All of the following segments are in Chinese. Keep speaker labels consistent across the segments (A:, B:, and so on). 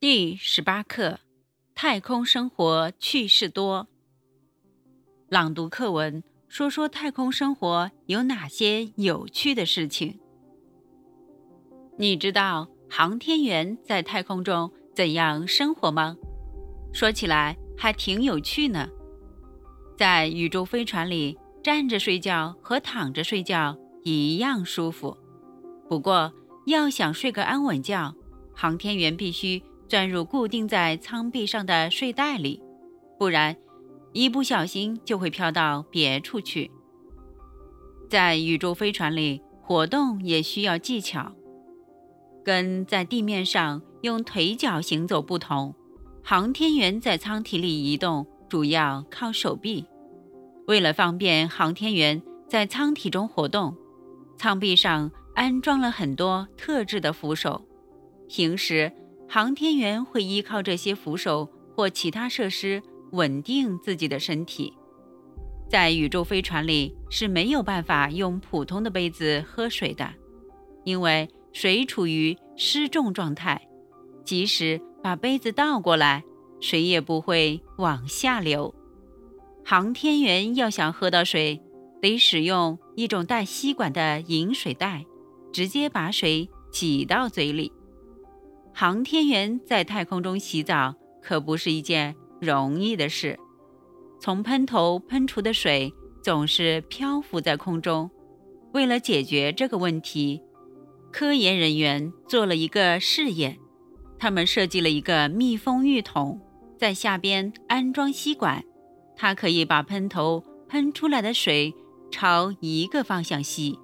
A: 第十八课：太空生活趣事多。朗读课文，说说太空生活有哪些有趣的事情。你知道航天员在太空中怎样生活吗？说起来还挺有趣呢。在宇宙飞船里，站着睡觉和躺着睡觉一样舒服。不过，要想睡个安稳觉，航天员必须。钻入固定在舱壁上的睡袋里，不然一不小心就会飘到别处去。在宇宙飞船里活动也需要技巧，跟在地面上用腿脚行走不同，航天员在舱体里移动主要靠手臂。为了方便航天员在舱体中活动，舱壁上安装了很多特制的扶手，平时。航天员会依靠这些扶手或其他设施稳定自己的身体。在宇宙飞船里是没有办法用普通的杯子喝水的，因为水处于失重状态，即使把杯子倒过来，水也不会往下流。航天员要想喝到水，得使用一种带吸管的饮水袋，直接把水挤到嘴里。航天员在太空中洗澡可不是一件容易的事，从喷头喷出的水总是漂浮在空中。为了解决这个问题，科研人员做了一个试验，他们设计了一个密封浴桶，在下边安装吸管，它可以把喷头喷出来的水朝一个方向吸。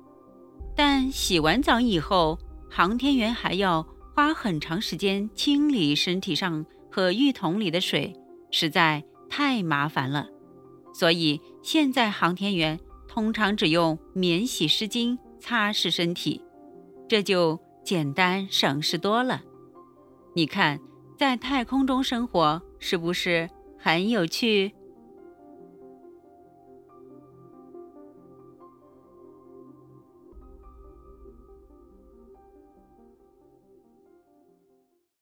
A: 但洗完澡以后，航天员还要。花很长时间清理身体上和浴桶里的水，实在太麻烦了。所以现在航天员通常只用免洗湿巾擦拭身体，这就简单省事多了。你看，在太空中生活是不是很有趣？